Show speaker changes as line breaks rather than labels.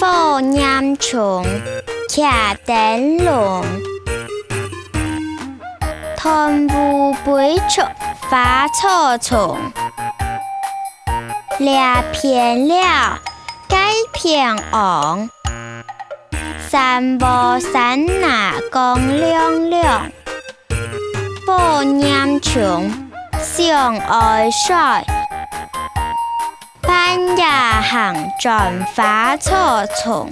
火焰虫，卡灯笼，贪污背出花草丛，两片了该偏昂，三波三拿光亮亮，火焰虫，相爱帅。行转花草丛。